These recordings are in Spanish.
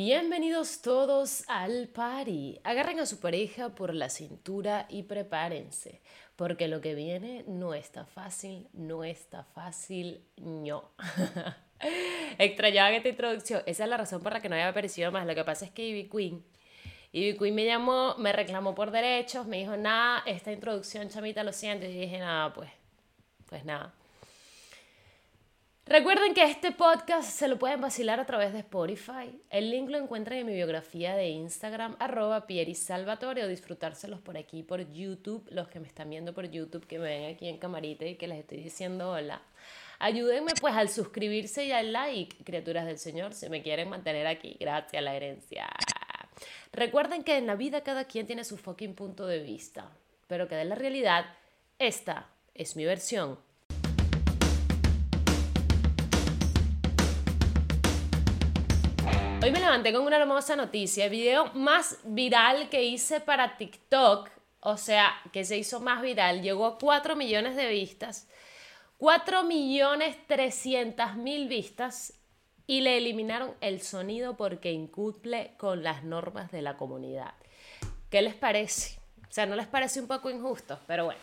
Bienvenidos todos al party. Agarren a su pareja por la cintura y prepárense, porque lo que viene no está fácil, no está fácil, no. Extrañaba esta introducción. Esa es la razón por la que no había aparecido más. Lo que pasa es que Ivy Queen, Ivy Queen me llamó, me reclamó por derechos, me dijo, nada, esta introducción, chamita, lo siento. Y dije, nada, pues, pues nada. Recuerden que este podcast se lo pueden vacilar a través de Spotify. El link lo encuentran en mi biografía de Instagram, arroba Salvatore, o disfrutárselos por aquí, por YouTube, los que me están viendo por YouTube, que me ven aquí en camarita y que les estoy diciendo hola. Ayúdenme pues al suscribirse y al like, criaturas del Señor, si me quieren mantener aquí, gracias a la herencia. Recuerden que en la vida cada quien tiene su fucking punto de vista, pero que de la realidad, esta es mi versión Hoy me levanté con una hermosa noticia. El video más viral que hice para TikTok, o sea, que se hizo más viral, llegó a 4 millones de vistas. 4 millones 300 mil vistas y le eliminaron el sonido porque incumple con las normas de la comunidad. ¿Qué les parece? O sea, ¿no les parece un poco injusto? Pero bueno,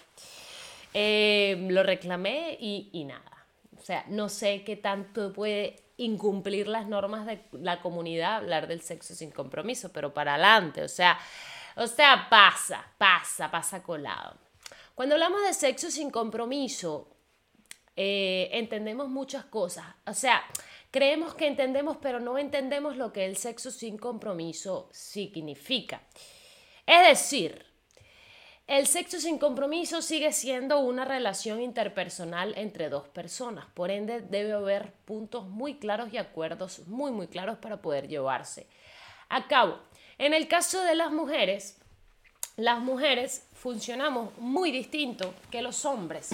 eh, lo reclamé y, y nada. O sea, no sé qué tanto puede incumplir las normas de la comunidad, hablar del sexo sin compromiso, pero para adelante, o sea, o sea, pasa, pasa, pasa colado. Cuando hablamos de sexo sin compromiso, eh, entendemos muchas cosas, o sea, creemos que entendemos, pero no entendemos lo que el sexo sin compromiso significa. Es decir, el sexo sin compromiso sigue siendo una relación interpersonal entre dos personas, por ende debe haber puntos muy claros y acuerdos muy muy claros para poder llevarse a cabo. En el caso de las mujeres, las mujeres funcionamos muy distinto que los hombres.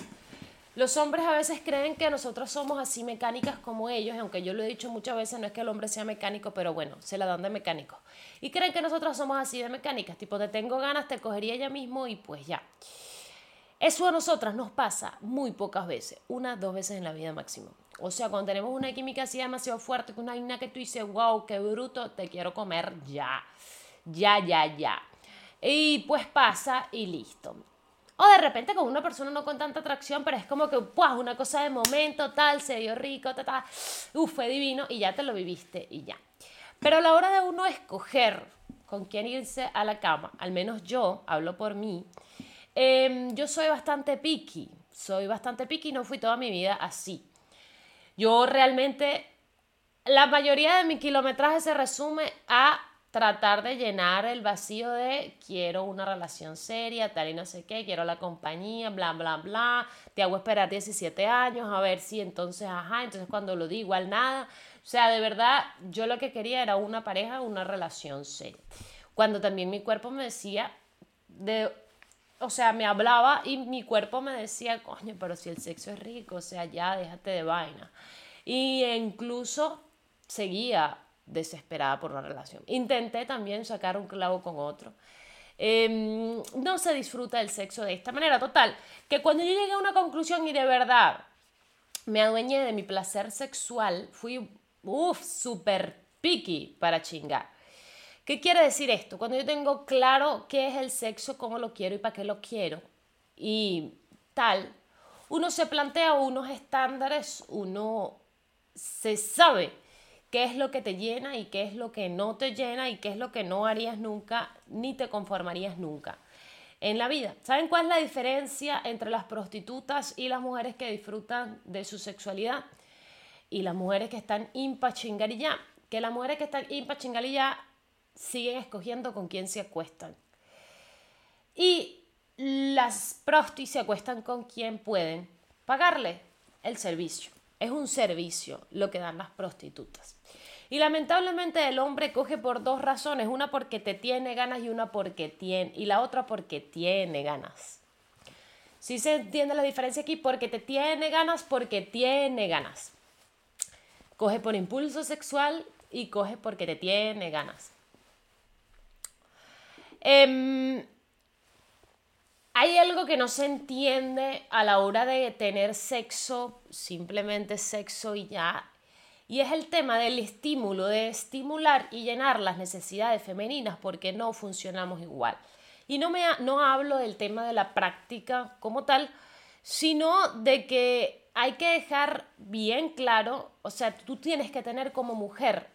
Los hombres a veces creen que nosotros somos así mecánicas como ellos, aunque yo lo he dicho muchas veces, no es que el hombre sea mecánico, pero bueno, se la dan de mecánico. Y creen que nosotros somos así de mecánicas, tipo, te tengo ganas, te cogería ya mismo y pues ya. Eso a nosotras nos pasa muy pocas veces, una, dos veces en la vida máximo. O sea, cuando tenemos una química así demasiado fuerte, que una vaina que tú dices, wow, qué bruto, te quiero comer ya, ya, ya, ya. Y pues pasa y listo. O de repente con una persona no con tanta atracción, pero es como que, pues, una cosa de momento, tal, se dio rico, tal, uf, fue divino y ya te lo viviste y ya. Pero a la hora de uno escoger con quién irse a la cama, al menos yo, hablo por mí, em, yo soy bastante picky, soy bastante picky, no fui toda mi vida así. Yo realmente, la mayoría de mi kilometraje se resume a tratar de llenar el vacío de quiero una relación seria, tal y no sé qué, quiero la compañía, bla, bla, bla, te hago esperar 17 años, a ver si entonces, ajá, entonces cuando lo digo, igual nada. O sea, de verdad, yo lo que quería era una pareja, una relación seria. Cuando también mi cuerpo me decía, de, o sea, me hablaba y mi cuerpo me decía, coño, pero si el sexo es rico, o sea, ya déjate de vaina. Y incluso seguía desesperada por la relación. Intenté también sacar un clavo con otro. Em, no se disfruta el sexo de esta manera. Total, que cuando yo llegué a una conclusión y de verdad me adueñé de mi placer sexual, fui, uff, súper picky para chingar. ¿Qué quiere decir esto? Cuando yo tengo claro qué es el sexo, cómo lo quiero y para qué lo quiero y tal, uno se plantea unos estándares, uno se sabe qué es lo que te llena y qué es lo que no te llena y qué es lo que no harías nunca ni te conformarías nunca en la vida. ¿Saben cuál es la diferencia entre las prostitutas y las mujeres que disfrutan de su sexualidad? Y las mujeres que están impa chingarilla. Que las mujeres que están impa chingarilla siguen escogiendo con quién se acuestan. Y las prostis se acuestan con quien pueden pagarle el servicio. Es un servicio lo que dan las prostitutas. Y lamentablemente el hombre coge por dos razones, una porque te tiene ganas y una porque tiene y la otra porque tiene ganas. Si se entiende la diferencia aquí, porque te tiene ganas, porque tiene ganas. Coge por impulso sexual y coge porque te tiene ganas. Eh, hay algo que no se entiende a la hora de tener sexo, simplemente sexo y ya, Y es el tema del estímulo, de estimular y llenar las necesidades femeninas porque no funcionamos igual. Y no, me, no hablo del tema de la práctica como tal, sino de que hay que dejar bien claro, o sea, tú tienes que tener como mujer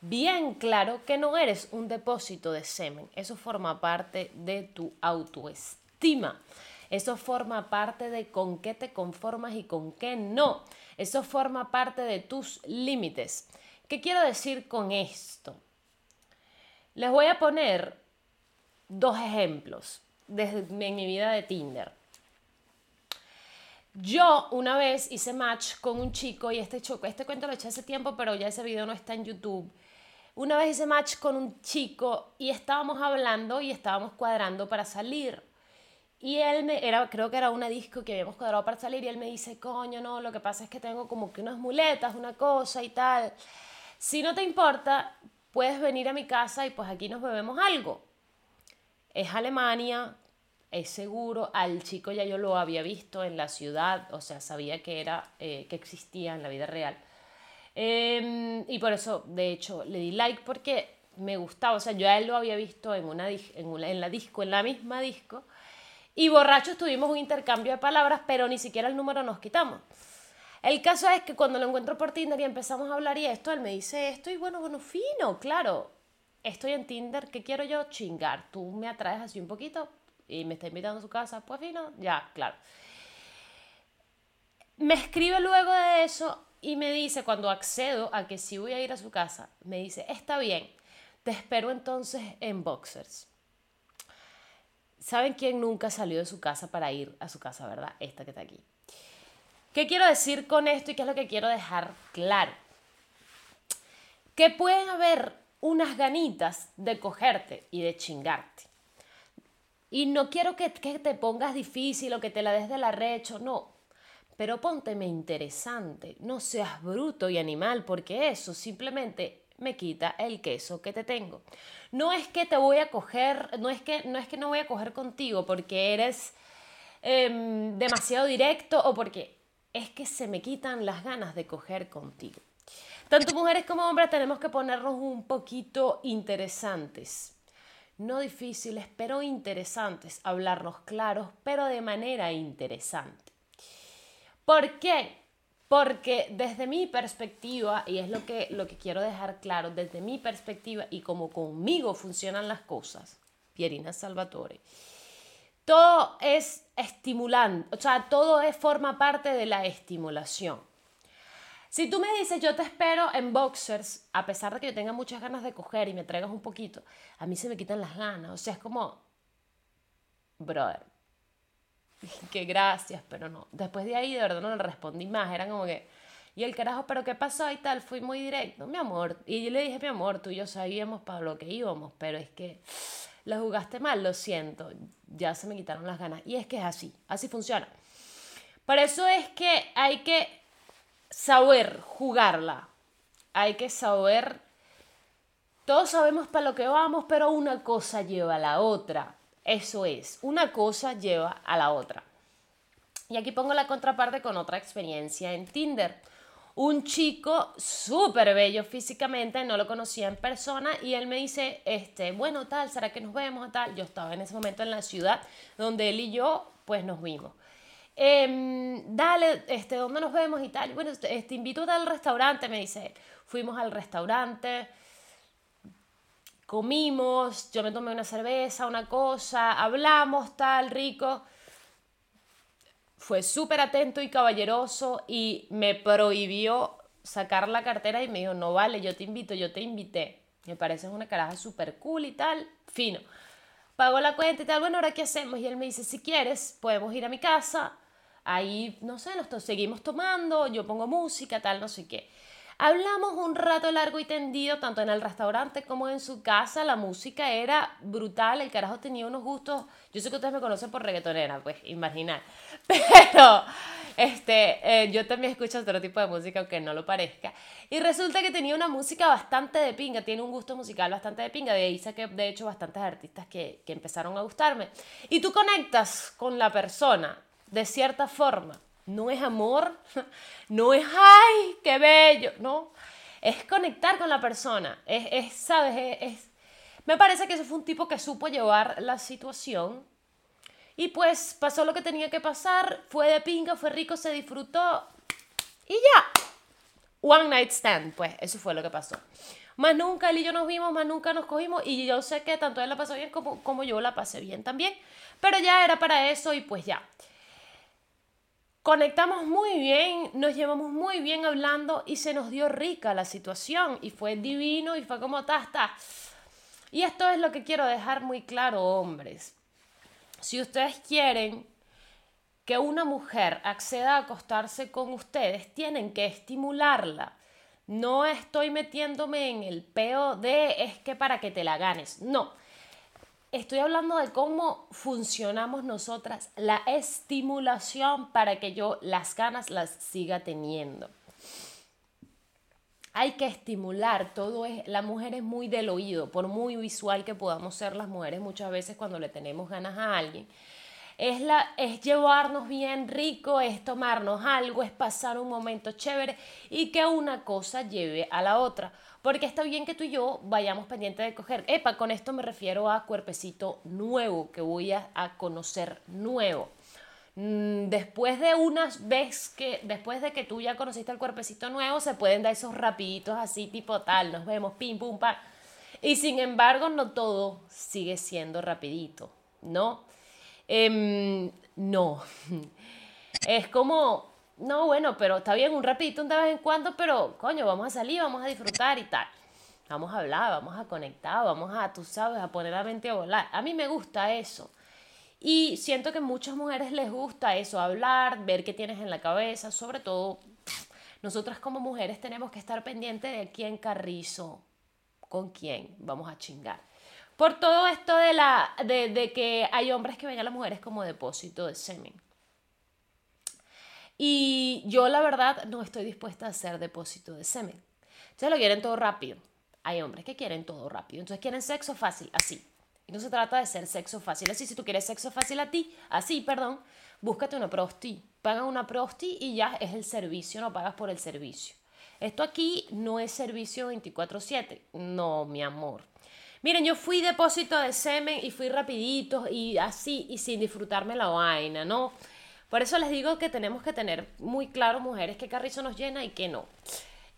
bien claro que no eres un depósito de semen. Eso forma parte de tu autoestima. Eso forma parte de con qué te conformas y con qué no. Eso forma parte de tus límites. ¿Qué quiero decir con esto? Les voy a poner dos ejemplos desde mi vida de Tinder. Yo una vez hice match con un chico y este, choco, este cuento lo eché hace tiempo, pero ya ese video no está en YouTube. Una vez hice match con un chico y estábamos hablando y estábamos cuadrando para salir. Y él me, era, creo que era una disco que habíamos cuadrado para salir y él me dice, coño, no, lo que pasa es que tengo como que unas muletas, una cosa y tal. Si no te importa, puedes venir a mi casa y pues aquí nos bebemos algo. Es Alemania, es seguro, al chico ya yo lo había visto en la ciudad, o sea, sabía que, era, eh, que existía en la vida real. Em, y por eso, de hecho, le di like porque me gustaba, o sea, yo a él lo había visto en, una, en, en la disco, en la misma disco, y borrachos tuvimos un intercambio de palabras, pero ni siquiera el número nos quitamos. El caso es que cuando lo encuentro por Tinder y empezamos a hablar y esto, él me dice esto y bueno, bueno, fino, claro. Estoy en Tinder, ¿qué quiero yo? Chingar. Tú me atraes así un poquito y me está invitando a su casa, pues fino, ya, claro. Me escribe luego de eso y me dice, cuando accedo a que sí voy a ir a su casa, me dice, está bien, te espero entonces en boxers. ¿Saben quién nunca salió de su casa para ir a su casa, verdad? Esta que está aquí. ¿Qué quiero decir con esto y qué es lo que quiero dejar claro? Que pueden haber unas ganitas de cogerte y de chingarte. Y no quiero que, que te pongas difícil o que te la des del arrecho, no. Pero pónteme interesante, no seas bruto y animal, porque eso simplemente me quita el queso que te tengo. No es que te voy a coger, no es que no, es que no voy a coger contigo porque eres em, demasiado directo o porque es que se me quitan las ganas de coger contigo. Tanto mujeres como hombres tenemos que ponernos un poquito interesantes. No difíciles, pero interesantes. Hablarnos claros, pero de manera interesante. ¿Por qué? Porque desde mi perspectiva, y es lo que, lo que quiero dejar claro, desde mi perspectiva y como conmigo funcionan las cosas, Pierina Salvatore, todo es estimulante, o sea, todo es, forma parte de la estimulación. Si tú me dices, yo te espero en boxers, a pesar de que yo tenga muchas ganas de coger y me traigas un poquito, a mí se me quitan las ganas. O sea, es como, brother, que gracias, pero no. Después de ahí, de verdad, no le respondí más. Era como que, y el carajo, pero ¿qué pasó? Y tal, fui muy directo, mi amor. Y yo le dije, mi amor, tú y yo sabíamos para lo que íbamos, pero es que la jugaste mal, lo siento. Ya se me quitaron las ganas. Y es que es así, así funciona. Por eso es que hay que saber jugarla. Hay que saber. Todos sabemos para lo que vamos, pero una cosa lleva a la otra. Eso es, una cosa lleva a la otra. Y aquí pongo la contraparte con otra experiencia en Tinder. Un chico súper bello físicamente, no lo conocía en persona y él me dice, este, bueno, tal, ¿será que nos vemos? Tal. Yo estaba en ese momento en la ciudad donde él y yo, pues nos vimos. Em, dale, este, ¿dónde nos vemos y tal? Bueno, te, este, invito al restaurante, me dice. Fuimos al restaurante, comimos, yo me tomé una cerveza, una cosa, hablamos, tal, rico. Fue súper atento y caballeroso y me prohibió sacar la cartera y me dijo, no vale, yo te invito, yo te invité. Me parece una caraja súper cool y tal, fino. Pago la cuenta y tal, bueno, ahora qué hacemos. Y él me dice, si quieres, podemos ir a mi casa. Ahí, no sé, nos seguimos tomando, yo pongo música, tal, no sé qué. Hablamos un rato largo y tendido, tanto en el restaurante como en su casa. La música era brutal, el carajo tenía unos gustos. Yo sé que ustedes me conocen por reggaetonera, pues, imaginar. Pero este, eh, yo también escucho otro tipo de música, aunque no lo parezca. Y resulta que tenía una música bastante de pinga, tiene un gusto musical bastante de pinga. De ahí saqué, de hecho, bastantes artistas que, que empezaron a gustarme. Y tú conectas con la persona de cierta forma no es amor, no es, ay, qué bello, no. es conectar con la persona. Es, es ¿sabes? Es, me parece que ese fue un tipo que supo llevar la situación. Y pues pasó lo que tenía que pasar, fue de pinga, fue rico, se disfrutó y ya. One night stand, pues eso fue lo que pasó. Más nunca él y yo nos vimos, más nunca nos cogimos y yo sé que tanto él la pasó bien como, como yo la pasé bien también. Pero ya era para eso y pues ya. Conectamos muy bien, nos llevamos muy bien hablando y se nos dio rica la situación y fue divino y fue como ta, Y esto es lo que quiero dejar muy claro, hombres. Si ustedes quieren que una mujer acceda a acostarse con ustedes, tienen que estimularla. No estoy metiéndome en el peo de es que para que te la ganes. No estoy hablando de cómo funcionamos nosotras, la estimulación para que yo las ganas las siga teniendo. Hay que estimular, todo es, la mujer es muy del oído, por muy visual que podamos ser las mujeres muchas veces cuando le tenemos ganas a alguien. Es, la, es llevarnos bien rico, es tomarnos algo, es pasar un momento chévere y que una cosa lleve a la otra. Porque está bien que tú y yo vayamos pendientes de coger. Epa, con esto me refiero a cuerpecito nuevo, que voy a, conocer nuevo. Mm, después de unas veces que, después de que tú ya conociste el cuerpecito nuevo, se pueden dar esos rapiditos así, tipo tal, nos vemos, pim, pum, pam. Y sin embargo, no todo sigue siendo rapidito, ¿no? Em, no. Es como, no, bueno, pero está bien un rapidito de vez en cuando, pero coño, vamos a salir, vamos a disfrutar y tal. Vamos a hablar, vamos a conectar, vamos a, tú sabes, a poner la mente a volar. A mí me gusta eso. Y siento que a muchas mujeres les gusta eso, hablar, ver qué tienes en la cabeza, sobre todo nosotras como mujeres tenemos que estar pendientes de quién carrizo, con quién vamos a chingar. Por todo esto de, la, de, de que hay hombres que ven a las mujeres como depósito de semen. Y yo la verdad no estoy dispuesta a hacer depósito de semen. Ustedes lo quieren todo rápido. Hay hombres que quieren todo rápido. Entonces quieren sexo fácil, así. Y no se trata de ser sexo fácil así. Si tú quieres sexo fácil a ti, así, perdón, búscate una prosti. Paga una prosti y ya es el servicio, no pagas por el servicio. Esto aquí no es servicio 24/7. No, mi amor. Miren, yo fui depósito de semen y fui rapidito y así y sin disfrutarme la vaina, ¿no? Por eso les digo que tenemos que tener muy claro, mujeres, qué carrizo nos llena y qué no.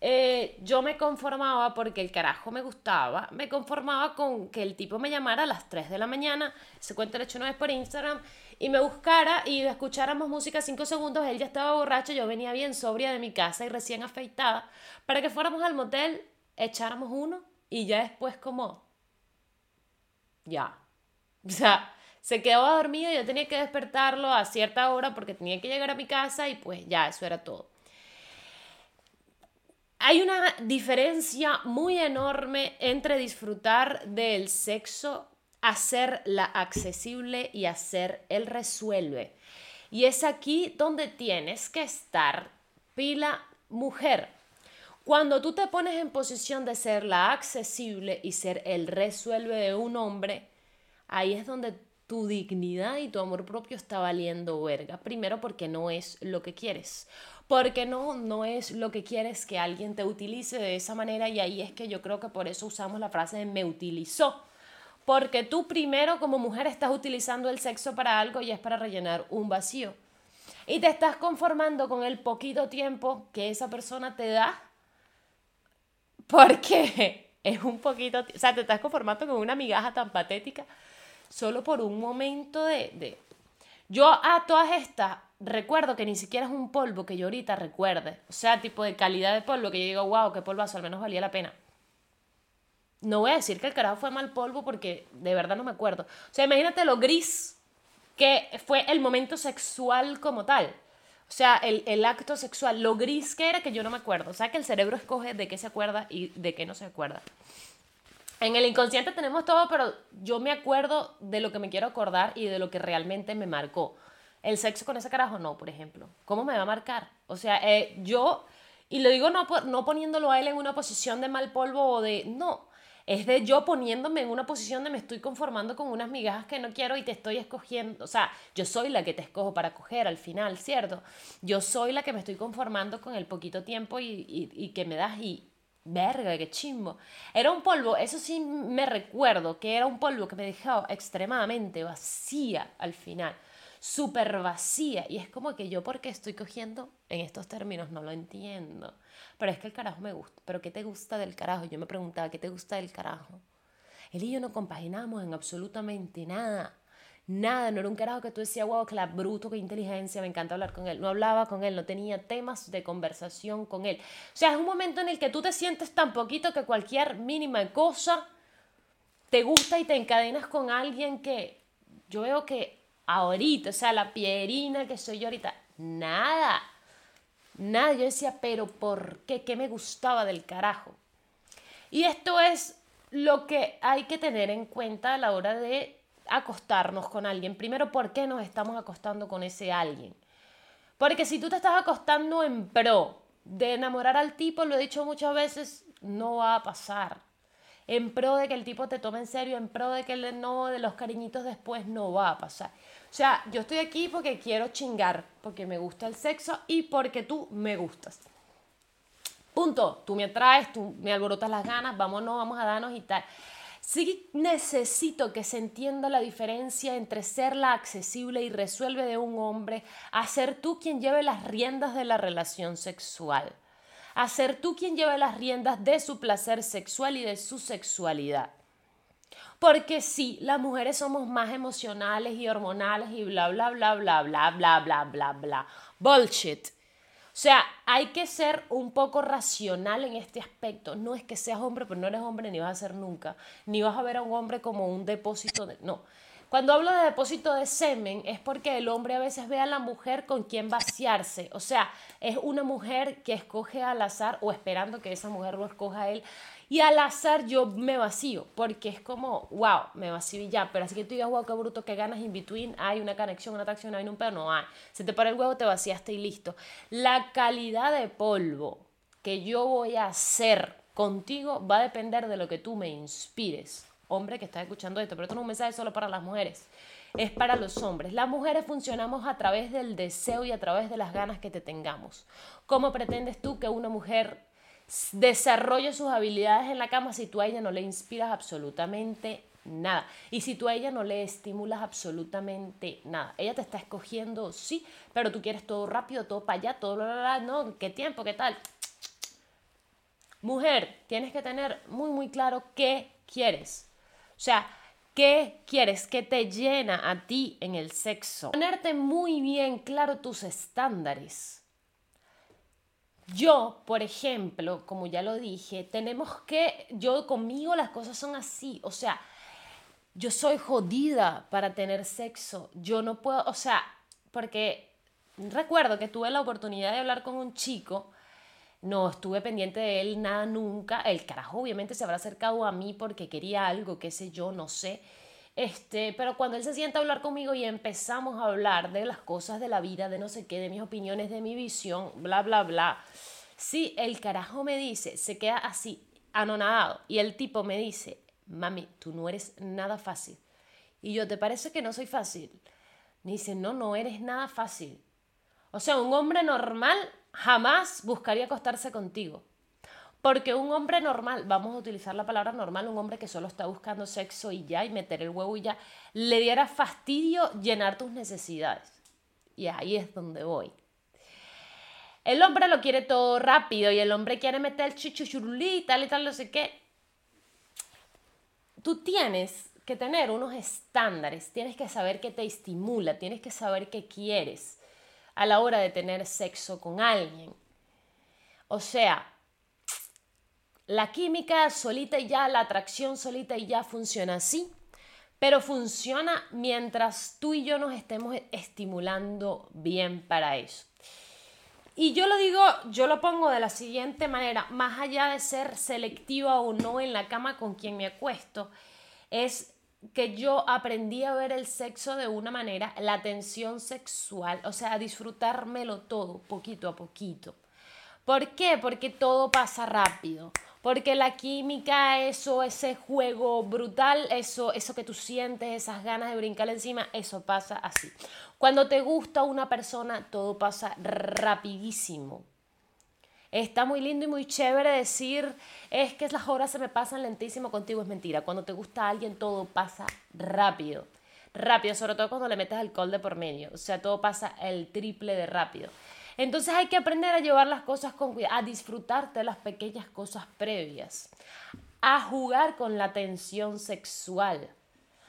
Eh, yo me conformaba porque el carajo me gustaba, me conformaba con que el tipo me llamara a las 3 de la mañana, se cuenta el hecho una vez por Instagram, y me buscara y escucháramos música 5 segundos, él ya estaba borracho, yo venía bien sobria de mi casa y recién afeitada, para que fuéramos al motel, echáramos uno y ya después como, ya, o sea, se quedó dormido, yo tenía que despertarlo a cierta hora porque tenía que llegar a mi casa y pues ya, eso era todo. Hay una diferencia muy enorme entre disfrutar del sexo, hacerla accesible y hacer el resuelve. Y es aquí donde tienes que estar pila mujer. Cuando tú te pones en posición de ser la accesible y ser el resuelve de un hombre, ahí es donde tu dignidad y tu amor propio está valiendo verga. Primero porque no es lo que quieres. Porque no, no es lo que quieres que alguien te utilice de esa manera y ahí es que yo creo que por eso usamos la frase de me utilizó. Porque tú primero como mujer estás utilizando el sexo para algo y es para rellenar un vacío. Y te estás conformando con el poquito tiempo que esa persona te da. Porque es un poquito, o sea, te estás conformando con una migaja tan patética solo por un momento de, Yo a todas estas recuerdo que ni siquiera es un polvo que yo ahorita recuerde. O sea, tipo de calidad de polvo que yo digo, wow, qué polvazo, al menos valía la pena. No voy a decir que el carajo fue mal polvo porque de verdad no me acuerdo. O sea, imagínate lo gris que fue el momento sexual como tal. O sea, el, el, acto sexual, lo gris que era que yo no me acuerdo. O sea, que el cerebro escoge de qué se acuerda y de qué no se acuerda. En el inconsciente tenemos todo, pero yo me acuerdo de lo que me quiero acordar y de lo que realmente me marcó. El sexo con ese carajo no, por ejemplo. ¿Cómo me va a marcar? O sea, eh, yo, y lo digo no, no poniéndolo a él en una posición de mal polvo o de, no, es de yo poniéndome en una posición de me estoy conformando con unas migajas que no quiero y te estoy escogiendo, o sea, yo soy la que te escojo para coger al final, ¿cierto? Yo soy la que me estoy conformando con el poquito tiempo y, y, y que me das y verga, qué chimbo. Era un polvo, eso sí me recuerdo, que era un polvo que me dejaba extremadamente vacía al final, súper vacía. Y es como que yo, ¿por qué estoy cogiendo en estos términos? No lo entiendo. Pero es que el carajo me gusta. ¿Pero qué te gusta del carajo? Yo me preguntaba, ¿qué te gusta del carajo? Él y yo no compaginamos en absolutamente nada. Nada, no era un carajo que tú decías, wow, que la bruto, qué inteligencia, me encanta hablar con él. No hablaba con él, no tenía temas de conversación con él. O sea, es un momento en el que tú te sientes tan poquito que cualquier mínima cosa te gusta y te encadenas con alguien que yo veo que ahorita, o sea, la pierina que soy yo ahorita, nada, nada. Yo decía, pero ¿por qué? ¿Qué me gustaba del carajo? Y esto es lo que hay que tener en cuenta a la hora de acostarnos con alguien. Primero, ¿por qué nos estamos acostando con ese alguien? Porque si tú te estás acostando en pro de enamorar al tipo, lo he dicho muchas veces, no va a pasar. En pro de que el tipo te tome en serio, en pro de que el no de los cariñitos después no va a pasar. O sea, yo estoy aquí porque quiero chingar, porque me gusta el sexo y porque tú me gustas. Punto. Tú me atraes, tú me alborotas las ganas, vámonos, vamos a darnos y tal. Sí necesito que se entienda la diferencia entre ser la accesible y resuelve de un hombre a ser tú quien lleve las riendas de la relación sexual. A ser tú quien lleve las riendas de su placer sexual y de su sexualidad. Porque sí, las mujeres somos más emocionales y hormonales y bla, bla, bla, bla, bla, bla, bla, bla, bla. Bullshit. O sea, hay que ser un poco racional en este aspecto. No es que seas hombre, pero no eres hombre ni vas a ser nunca. Ni vas a ver a un hombre como un depósito de... No. Cuando hablo de depósito de semen es porque el hombre a veces ve a la mujer con quien vaciarse. O sea, es una mujer que escoge al azar o esperando que esa mujer lo escoja a él y al azar yo me vacío, porque es como, wow, me vacío ya. Pero así que tú digas, wow, qué bruto, qué ganas in between. Hay una conexión, una atracción, hay un pedo. No hay. Se te para el huevo, te vaciaste y listo. La calidad de polvo que yo voy a hacer contigo va a depender de lo que tú me inspires. Hombre que estás escuchando esto, pero esto no es un mensaje solo para las mujeres. Es para los hombres. Las mujeres funcionamos a través del deseo y a través de las ganas que te tengamos. ¿Cómo pretendes tú que una mujer desarrolle sus habilidades en la cama si tú a ella no le inspiras absolutamente nada. Y si tú a ella no le estimulas absolutamente nada. Ella te está escogiendo, sí, pero tú quieres todo rápido, todo para allá, todo, bla, no, qué tiempo, qué tal. Mujer, tienes que tener muy, muy claro qué quieres. O sea, ¿Qué quieres? ¿Qué te llena a ti en el sexo? Ponerte muy bien claro tus estándares. Yo, por ejemplo, como ya lo dije, tenemos que, yo conmigo las cosas son así, o sea, yo soy jodida para tener sexo, yo no puedo, o sea, porque recuerdo que tuve la oportunidad de hablar con un chico, no estuve pendiente de él nada nunca, el carajo obviamente se habrá acercado a mí porque quería algo, qué sé yo, no sé, este, pero cuando él se sienta a hablar conmigo y empezamos a hablar de las cosas de la vida, de no sé qué, de mis opiniones, de mi visión, bla, bla, bla. Si el carajo me dice, se queda así, anonadado, y el tipo me dice, mami, tú no eres nada fácil. Y yo, ¿te parece que no soy fácil? Me dice, no, no eres nada fácil. O sea, un hombre normal jamás buscaría acostarse contigo. Porque un hombre normal, vamos a utilizar la palabra normal, un hombre que solo está buscando sexo y ya, y meter el huevo y ya, le diera fastidio llenar tus necesidades. Y ahí es donde voy. El hombre lo quiere todo rápido y el hombre quiere meter el chuchuchurulí y tal y tal, no sé qué. Tú tienes que tener unos estándares, tienes que saber qué te estimula, tienes que saber qué quieres a la hora de tener sexo con alguien. O sea, la química solita y ya, la atracción solita y ya funciona así, pero funciona mientras tú y yo nos estemos estimulando bien para eso. Y yo lo digo, yo lo pongo de la siguiente manera, más allá de ser selectiva o no en la cama con quien me acuesto, es que yo aprendí a ver el sexo de una manera, la tensión sexual, o sea, a disfrutármelo todo, poquito a poquito. ¿Por qué? Porque todo pasa rápido porque la química, eso, ese juego brutal, eso, eso que tú sientes, esas ganas de brincar encima, eso pasa así. Cuando te gusta una persona, todo pasa rapidísimo. Está muy lindo y muy chévere decir, es que las horas se me pasan lentísimo contigo, es mentira. Cuando te gusta alguien todo pasa rápido. Rápido, sobre todo cuando le metes alcohol de por medio. O sea, todo pasa el triple de rápido. Entonces hay que aprender a llevar las cosas con cuidado, a disfrutarte de las pequeñas cosas previas, a jugar con la tensión sexual.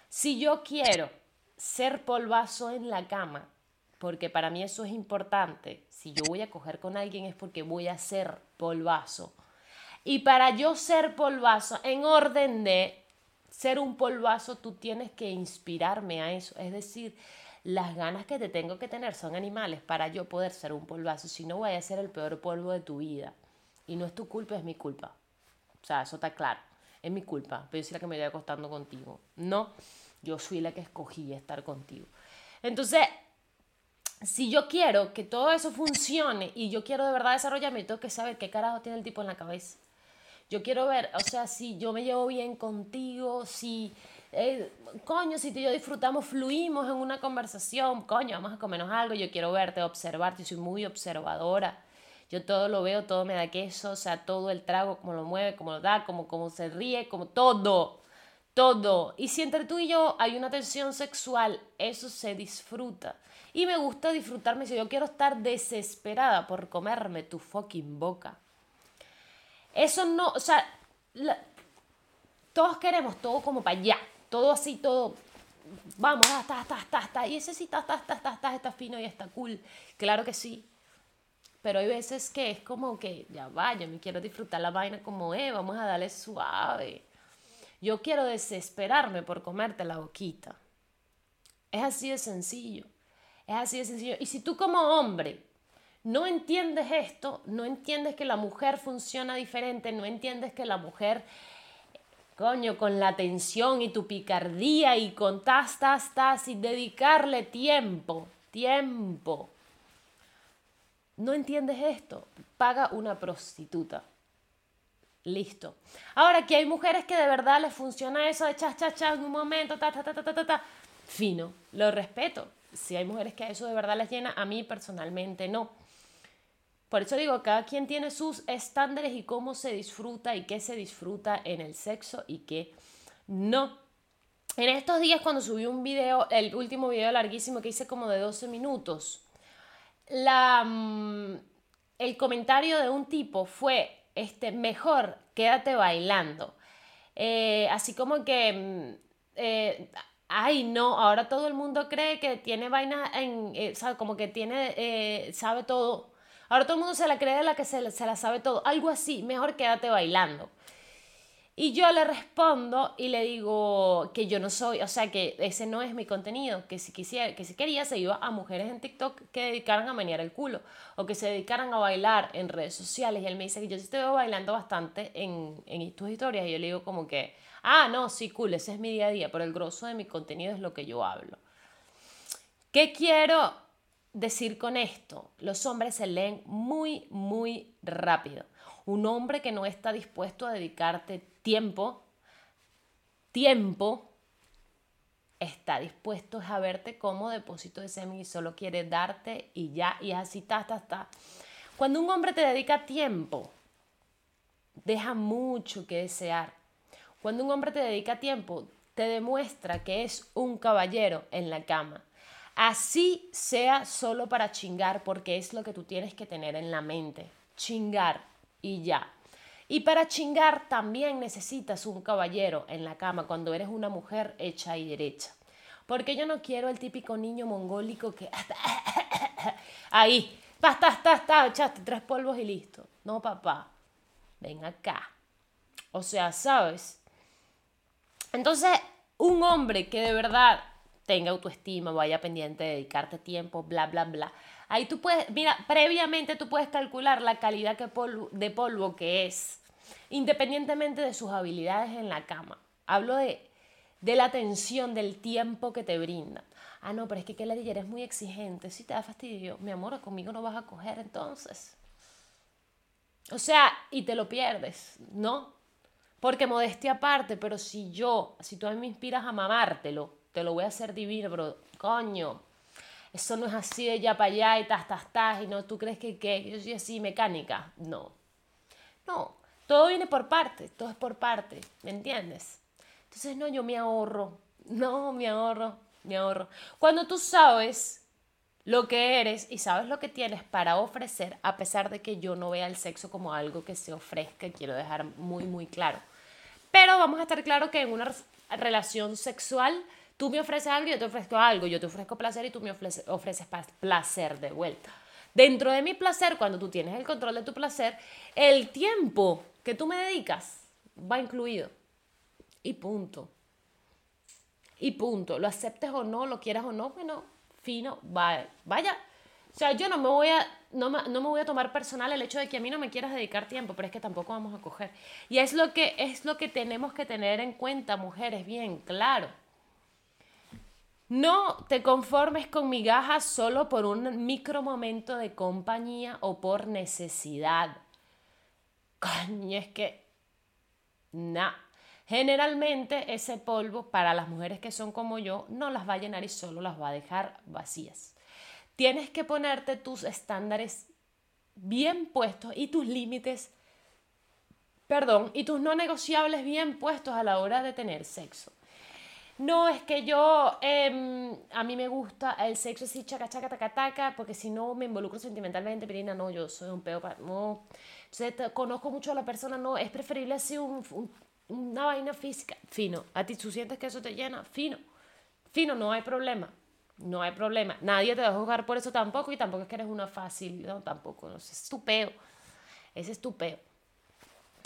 Si yo quiero ser polvazo en la cama, porque para mí eso es importante, si yo voy a coger con alguien es porque voy a ser polvazo. Y para yo ser polvazo, en orden de ser un polvazo, tú tienes que inspirarme a eso. Es decir, las ganas que te tengo que tener son animales para yo poder ser un polvazo. Si no, voy a ser el peor polvo de tu vida. Y no es tu culpa, es mi culpa. O sea, eso está claro. Es mi culpa. Pero yo soy la que me voy acostando contigo. No, yo soy la que escogí estar contigo. Entonces, si yo quiero que todo eso funcione y yo quiero de verdad desarrollarme, tengo que saber qué carajo tiene el tipo en la cabeza. Yo quiero ver, o sea, si yo me llevo bien contigo, si eh, coño, si tú y yo disfrutamos, fluimos en una conversación, coño, vamos a comernos algo, yo quiero verte, observarte, yo soy muy observadora. Yo todo lo veo, todo me da queso, o sea, todo el trago, como lo mueve, como lo da, como, como se ríe, como todo, todo. Y si entre tú y yo hay una tensión sexual, eso se disfruta. Y me gusta disfrutarme si yo quiero estar desesperada por comerme tu fucking boca. Eso no, o sea, todos queremos todo como para allá todo así, todo, vamos, está, está, está, está, y ese sí está, está, está, está, está fino y está cool, claro que sí, pero hay veces que es como que, ya vaya, me quiero disfrutar la vaina como es, vamos a darle suave, yo quiero desesperarme por comerte la boquita, es así de sencillo, es así de sencillo, y si tú como hombre no entiendes esto, no entiendes que la mujer funciona diferente, no entiendes que la mujer coño, con la tensión y tu picardía y con tas, tas, tas y dedicarle tiempo, tiempo. ¿No entiendes esto? Paga una prostituta. Listo. Ahora que hay mujeres que de verdad les funciona eso de cha, cha, cha en un momento, ta, ta, ta, ta, ta, ta, fino, lo respeto. Si hay mujeres que a eso de verdad les llena, a mí personalmente no. Por eso digo, cada quien tiene sus estándares y cómo se disfruta y qué se disfruta en el sexo y qué no. En estos días cuando subí un video, el último video larguísimo que hice como de 12 minutos, la, mm, el comentario de un tipo fue, este, mejor quédate bailando. Eh, así como que, mm, eh, ay no, ahora todo el mundo cree que tiene vaina en, eh, como que tiene, sabe todo Ahora todo el mundo se la cree de la que se, se la sabe todo. Algo así, mejor quédate bailando. Y yo le respondo y le digo que yo no soy, o sea, que ese no es mi contenido, que si quisiera, que si quería se iba a mujeres en TikTok que dedicaran a menear el culo o que se dedicaran a bailar en redes sociales. Y él me dice que yo sí te veo bailando bastante en, en tus historias. Y yo le digo como que, ah, no, sí, cool, ese es mi día a día, pero el grosso de mi contenido es lo que yo hablo. ¿Qué quiero decir con esto? Los hombres se leen muy, muy rápido. Un hombre que no está dispuesto a dedicarte tiempo, tiempo, está dispuesto a verte como depósito de semen y solo quiere darte y ya, y así, ta, ta, ta. Cuando un hombre te dedica tiempo, deja mucho que desear. Cuando un hombre te dedica tiempo, te demuestra que es un caballero en la cama. Así sea solo para chingar, porque es lo que tú tienes que tener en la mente. Chingar y ya. Y para chingar también necesitas un caballero en la cama cuando eres una mujer hecha y derecha. Porque yo no quiero el típico niño mongólico que... Ahí, basta, está, está, echaste tres polvos y listo. No, papá, ven acá. O sea, ¿sabes? Entonces, un hombre que de verdad tenga autoestima, vaya pendiente, dedicarte tiempo, bla, bla, bla. Ahí tú puedes, mira, previamente tú puedes calcular la calidad que de polvo que es, independientemente de sus habilidades en la cama. Hablo de, de la atención, del tiempo que te brinda. Ah, no, pero es que, que la DJ es muy exigente. Si te da fastidio, mi amor, conmigo no vas a coger entonces. O sea, y te lo pierdes, ¿no? Porque modestia aparte, pero si yo, si tú a mí me inspiras a mamártelo, te lo voy a hacer divino, pero coño, eso no es así de ya para allá y tas, tas, tas, y no, tú crees que, que yo soy así mecánica. No. No, todo viene por parte, todo es por parte, ¿me entiendes? Entonces, no, yo me ahorro, no, me ahorro, me ahorro. Cuando tú sabes lo que eres y sabes lo que tienes para ofrecer, a pesar de que yo no vea el sexo como algo que se ofrezca, quiero dejar muy, muy claro. Pero vamos a estar claro que en una relación sexual, tú me ofreces algo yo te ofrezco algo, yo te ofrezco placer y tú me ofreces, ofreces placer de vuelta. Dentro de mi placer, cuando tú tienes el control de tu placer, el tiempo que tú me dedicas va incluido. Y punto. Y punto. Lo aceptes o no, lo quieras o no, bueno, fino, vaya. vaya. O sea, yo no me voy a no me, no me, voy a tomar personal el hecho de que a mí no me quieras dedicar tiempo, pero es que tampoco vamos a coger. Y es lo que es lo que tenemos que tener en cuenta, mujeres, bien claro. No te conformes con migajas solo por un micro momento de compañía o por necesidad. Coño, es que nah. Generalmente ese polvo para las mujeres que son como yo no las va a llenar y solo las va a dejar vacías. Tienes que ponerte tus estándares bien puestos y tus límites, perdón, y tus no negociables bien puestos a la hora de tener sexo. No, es que yo, em, a mí me gusta el sexo así, chaca, chaca, taca, taca, porque si no me involucro sentimentalmente, Pirina, no, yo soy un peo, para, no. Entonces, conozco mucho a la persona, no, es preferible así un una vaina física, fino. A ti tú sientes que eso te llena, fino. Fino, no hay problema. No hay problema. Nadie te va a juzgar por eso tampoco y tampoco es que eres una fácil, no, tampoco. No, es estupeo. Es estupeo.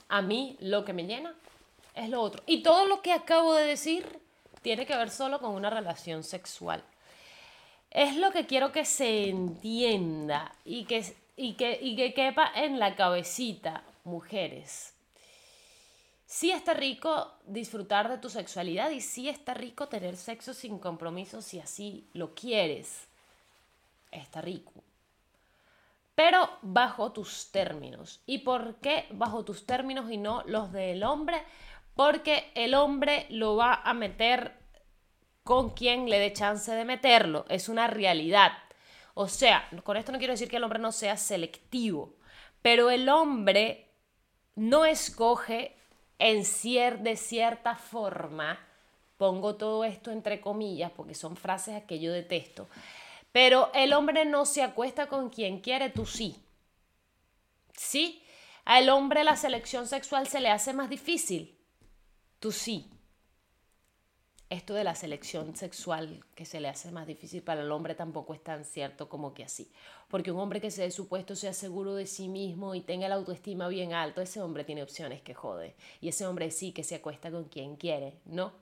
A mí lo que me llena es lo otro. Y todo lo que acabo de decir tiene que ver solo con una relación sexual. Es lo que quiero que se entienda y que, y que, y que quepa en la cabecita, mujeres sí está rico disfrutar de tu sexualidad y sí está rico tener sexo sin compromiso si así lo quieres. Está rico. Pero bajo tus términos. ¿Y por qué bajo tus términos y no los del hombre? Porque el hombre lo va a meter con quien le dé chance de meterlo. Es una realidad. O sea, con esto no quiero decir que el hombre no sea selectivo, pero el hombre no escoge en de cierta forma, pongo todo esto entre comillas porque son frases que yo detesto, pero el hombre no se acuesta con quien quiere, tú sí. ¿Sí? Al hombre la selección sexual se le hace más difícil, tú sí esto de la selección sexual que se le hace más difícil para el hombre tampoco es tan cierto como que así. Porque un hombre que se dé supuesto sea seguro de sí mismo y tenga la autoestima bien alto, ese hombre tiene opciones que jode. Y ese hombre sí que se acuesta con quien quiere, ¿no?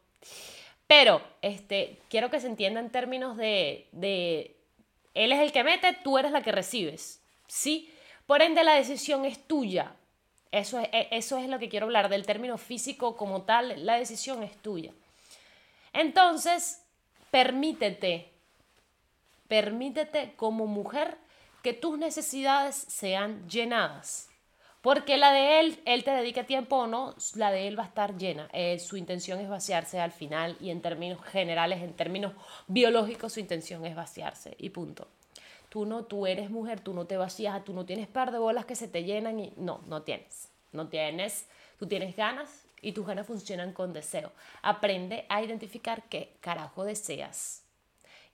Pero este, quiero que se entienda en términos de, de él es el que mete, tú eres la que recibes. ¿Sí? Por ende, la decisión es tuya. Eso es, e, eso es lo que quiero hablar, del término físico como tal, la decisión es tuya. Entonces, permítete, permítete como mujer que tus necesidades sean llenadas. Porque la de él, él te dedique tiempo o no, la de él va a estar llena. Eh, su intención es vaciarse al final y en términos generales, en términos biológicos, su intención es vaciarse y punto. Tú no, tú eres mujer, tú no te vacías, tú no tienes par de bolas que se te llenan y no, no tienes. No tienes, tú tienes ganas, y tus ganas funcionan con deseo. Aprende a identificar qué carajo deseas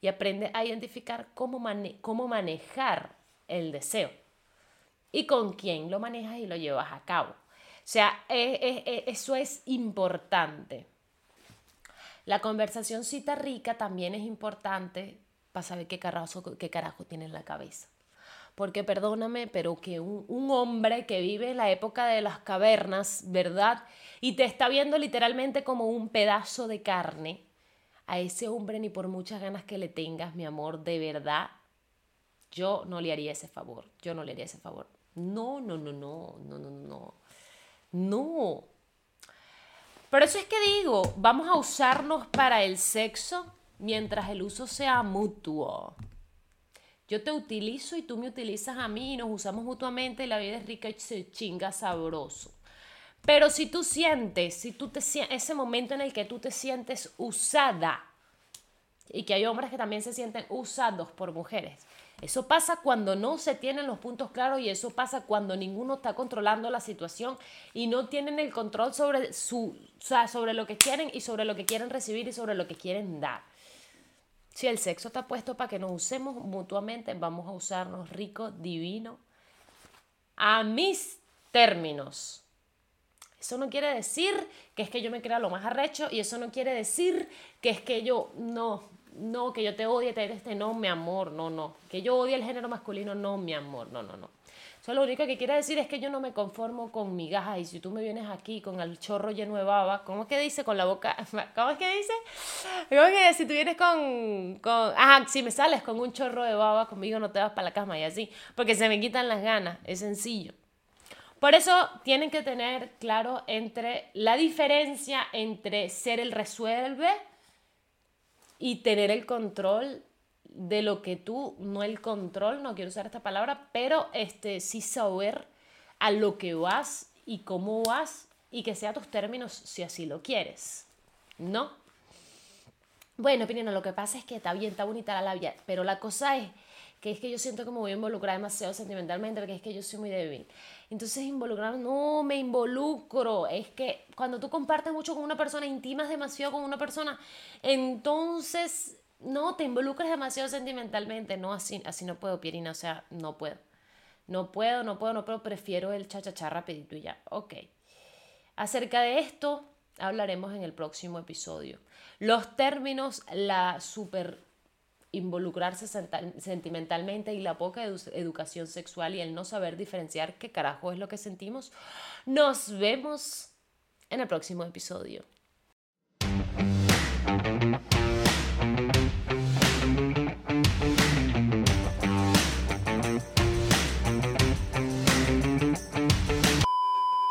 y aprende a identificar cómo, cómo manejar el deseo y con quién lo manejas y lo llevas a cabo. O sea, eso es importante. La conversación cita rica también es importante para saber qué carajo, qué carajo tiene en la cabeza porque perdóname, pero que un, hombre que vive en la época de las cavernas, ¿verdad? Y te está viendo literalmente como un pedazo de carne, a ese hombre ni por muchas ganas que le tengas, mi amor, de verdad, yo no le haría ese favor, yo no le haría ese favor. No, no, no, no, no, no, no. No. Por eso es que digo, vamos a usarnos para el sexo mientras el uso sea mutuo. Yo te utilizo y tú me utilizas a mí y nos usamos mutuamente y la vida es rica y se chinga sabroso. Pero si tú sientes, si tú te ese momento en el que tú te sientes usada, y que hay hombres que también se sienten usados por mujeres. Eso pasa cuando no se tienen los puntos claros y eso pasa cuando ninguno está controlando la situación y no tienen el control sobre, su, sobre lo que quieren y sobre lo que quieren recibir y sobre lo que quieren dar. Si el sexo está puesto para que nos usemos mutuamente, vamos a usarnos rico, divino, a mis términos. Eso no quiere decir que es que yo me crea lo más arrecho y eso no quiere decir que es que yo no, no, que yo te odie, te este, no, mi amor, no, no. Que yo odie el género masculino, no, mi amor, no, no, no. Eso lo único que quiere decir es que yo no me conformo con migajas y si tú me vienes aquí con el chorro lleno de baba, ¿cómo es que dice? Con la boca, ¿cómo es que dice? ¿Cómo que si tú vienes con, con, ajá, si me sales con un chorro de baba, conmigo no te vas para la cama y así, porque se me quitan las ganas, es sencillo. Por eso tienen que tener claro entre la diferencia entre ser el resuelve y tener el control de lo que tú, no el control, no quiero usar esta palabra, pero este, sí saber a lo que vas y cómo vas y que sea tus términos si así lo quieres, ¿no? Bueno, Pinino, lo que pasa es que está bien, está bonita la labia, pero la cosa es que es que yo siento que me voy a involucrar demasiado sentimentalmente, porque es que yo soy muy débil. Entonces involucrar, no me involucro. Es que cuando tú compartes mucho con una persona, intimas demasiado con una persona, entonces no te involucres demasiado sentimentalmente. No, así, así no puedo, Pierina, o sea, no puedo. No puedo, no puedo, no puedo, prefiero el chachachá rapidito y ya. Ok. Acerca de esto hablaremos en el próximo episodio. Los términos, la super involucrarse sentimentalmente y la poca educación sexual y el no saber diferenciar qué carajo es lo que sentimos. Nos vemos en el próximo episodio.